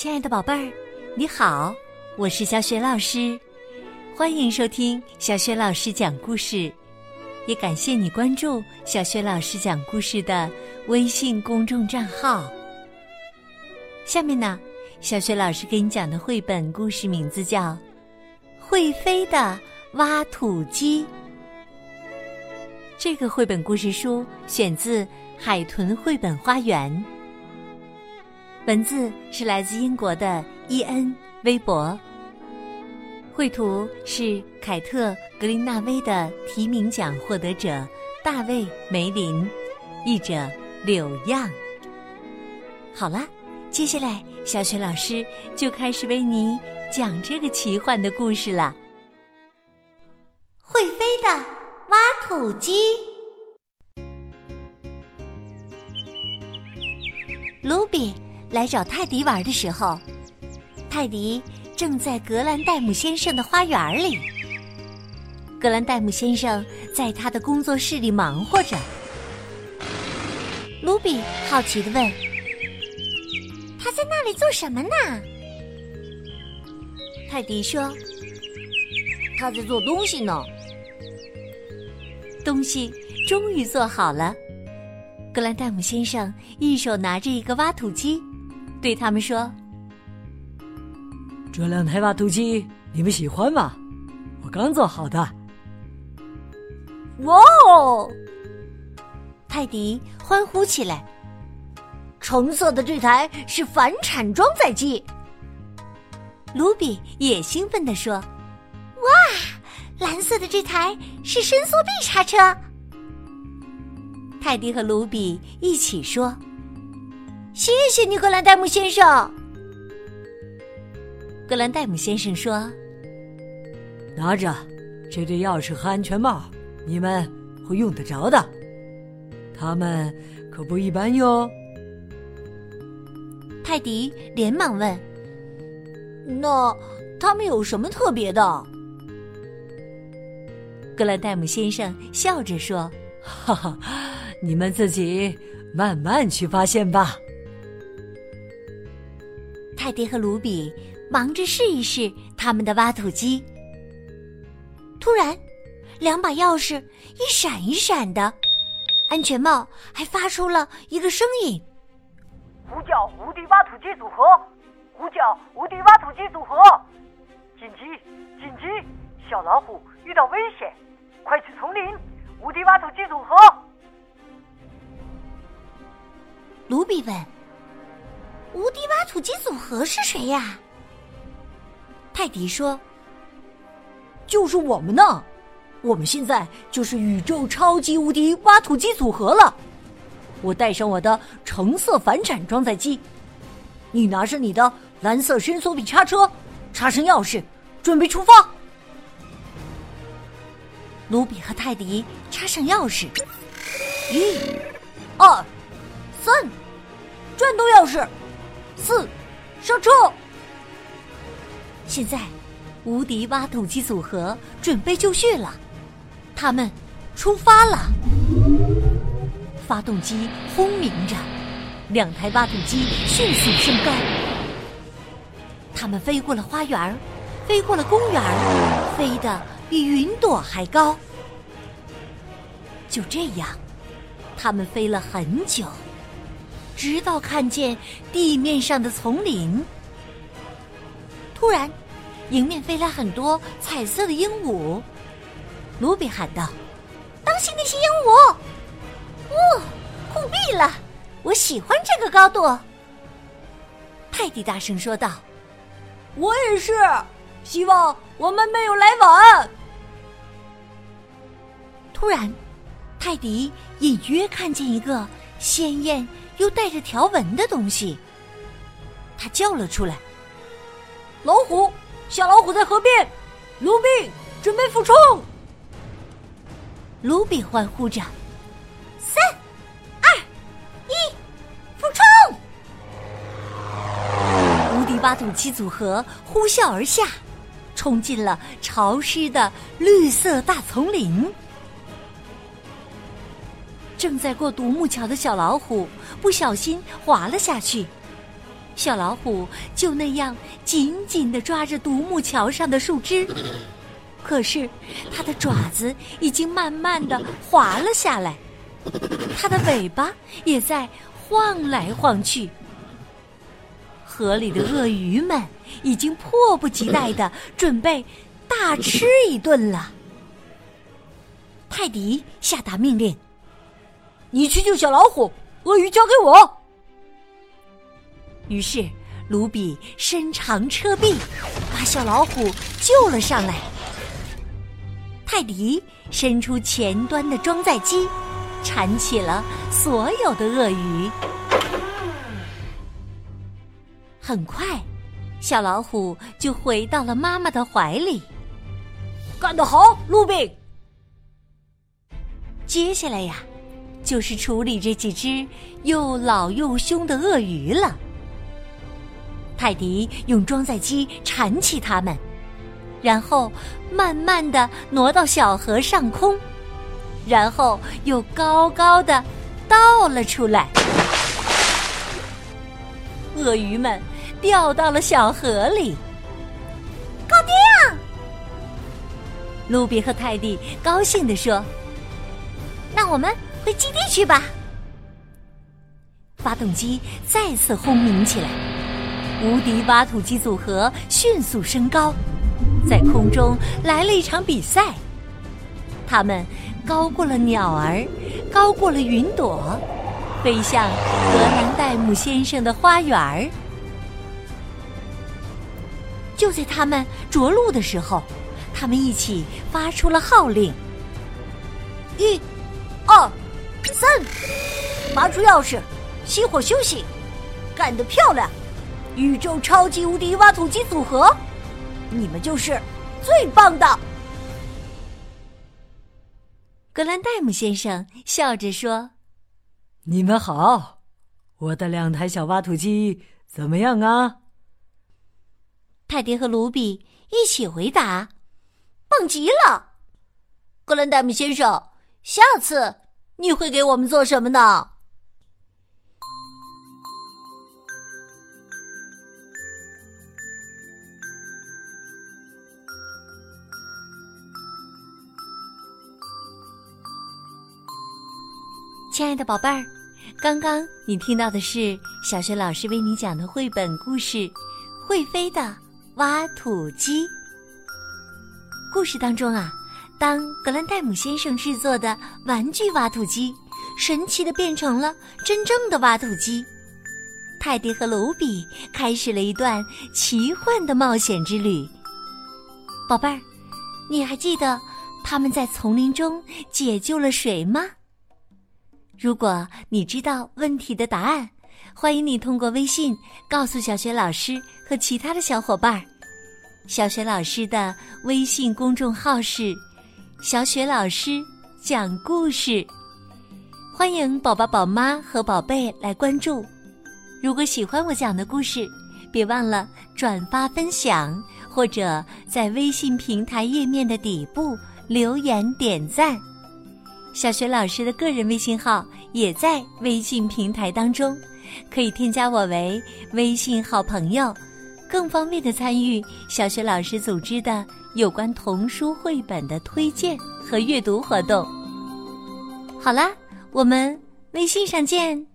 亲爱的宝贝儿，你好，我是小雪老师，欢迎收听小雪老师讲故事，也感谢你关注小雪老师讲故事的微信公众账号。下面呢，小雪老师给你讲的绘本故事名字叫《会飞的挖土机》。这个绘本故事书选自《海豚绘本花园》。文字是来自英国的伊恩·威博，绘图是凯特·格林纳威的提名奖获得者大卫·梅林，译者柳漾。好了，接下来小雪老师就开始为你讲这个奇幻的故事了。会飞的挖土机，卢比。来找泰迪玩的时候，泰迪正在格兰戴姆先生的花园里。格兰戴姆先生在他的工作室里忙活着。卢比好奇的问：“他在那里做什么呢？”泰迪说：“他在做东西呢。东西终于做好了。”格兰戴姆先生一手拿着一个挖土机。对他们说：“这两台挖土机你们喜欢吗？我刚做好的。”哇哦！泰迪欢呼起来。橙色的这台是反产装载机。卢比也兴奋地说：“哇，蓝色的这台是伸缩臂叉车。”泰迪和卢比一起说。谢谢你，格兰戴姆先生。格兰戴姆先生说：“拿着，这对钥匙和安全帽，你们会用得着的。他们可不一般哟。”泰迪连忙问：“那他们有什么特别的？”格兰戴姆先生笑着说：“哈哈，你们自己慢慢去发现吧。”泰迪和卢比忙着试一试他们的挖土机。突然，两把钥匙一闪一闪的，安全帽还发出了一个声音：“呼叫无敌挖土机组合！呼叫无敌挖土机组合！紧急！紧急！小老虎遇到危险，快去丛林！无敌挖土机组合！”卢比问。无敌挖土机组合是谁呀？泰迪说：“就是我们呢，我们现在就是宇宙超级无敌挖土机组合了。我带上我的橙色反产装载机，你拿上你的蓝色伸缩臂叉车，插上钥匙，准备出发。”卢比和泰迪插上钥匙，一、二、三，转动钥匙。四，上车！现在，无敌挖土机组合准备就绪了，他们出发了。发动机轰鸣着，两台挖土机迅速升高。他们飞过了花园，飞过了公园，飞得比云朵还高。就这样，他们飞了很久。直到看见地面上的丛林，突然，迎面飞来很多彩色的鹦鹉。卢比喊道：“当心那些鹦鹉！”哦，酷毙了！我喜欢这个高度。泰迪大声说道：“我也是，希望我们没有来晚。”突然，泰迪隐约看见一个鲜艳。又带着条纹的东西，他叫了出来：“老虎，小老虎在河边，卢比准备俯冲。”卢比欢呼着：“三、二、一，俯冲！”无敌挖土机组合呼啸而下，冲进了潮湿的绿色大丛林。正在过独木桥的小老虎不小心滑了下去，小老虎就那样紧紧地抓着独木桥上的树枝，可是它的爪子已经慢慢地滑了下来，它的尾巴也在晃来晃去。河里的鳄鱼们已经迫不及待地准备大吃一顿了。泰迪下达命令：“你去救小老虎，鳄鱼交给我。”于是，卢比伸长车臂，把小老虎救了上来。泰迪伸出前端的装载机，铲起了所有的鳄鱼。很快，小老虎就回到了妈妈的怀里。干得好，卢比！接下来呀，就是处理这几只又老又凶的鳄鱼了。泰迪用装载机铲起它们，然后慢慢的挪到小河上空，然后又高高的倒了出来。鳄鱼们掉到了小河里，搞定！卢比和泰迪高兴地说：“那我们回基地去吧。”发动机再次轰鸣起来。无敌挖土机组合迅速升高，在空中来了一场比赛。他们高过了鸟儿，高过了云朵，飞向格兰戴姆先生的花园儿。就在他们着陆的时候，他们一起发出了号令：一、三，拔出钥匙，熄火休息，干得漂亮！宇宙超级无敌挖土机组合，你们就是最棒的！格兰戴姆先生笑着说：“你们好，我的两台小挖土机怎么样啊？”泰迪和卢比一起回答：“棒极了！”格兰戴姆先生，下次你会给我们做什么呢？亲爱的宝贝儿，刚刚你听到的是小学老师为你讲的绘本故事《会飞的挖土机》。故事当中啊，当格兰戴姆先生制作的玩具挖土机神奇的变成了真正的挖土机，泰迪和卢比开始了一段奇幻的冒险之旅。宝贝儿，你还记得他们在丛林中解救了谁吗？如果你知道问题的答案，欢迎你通过微信告诉小雪老师和其他的小伙伴。小雪老师的微信公众号是“小雪老师讲故事”，欢迎宝宝、宝妈和宝贝来关注。如果喜欢我讲的故事，别忘了转发分享，或者在微信平台页面的底部留言点赞。小雪老师的个人微信号也在微信平台当中，可以添加我为微信好朋友，更方便的参与小雪老师组织的有关童书绘本的推荐和阅读活动。好啦，我们微信上见。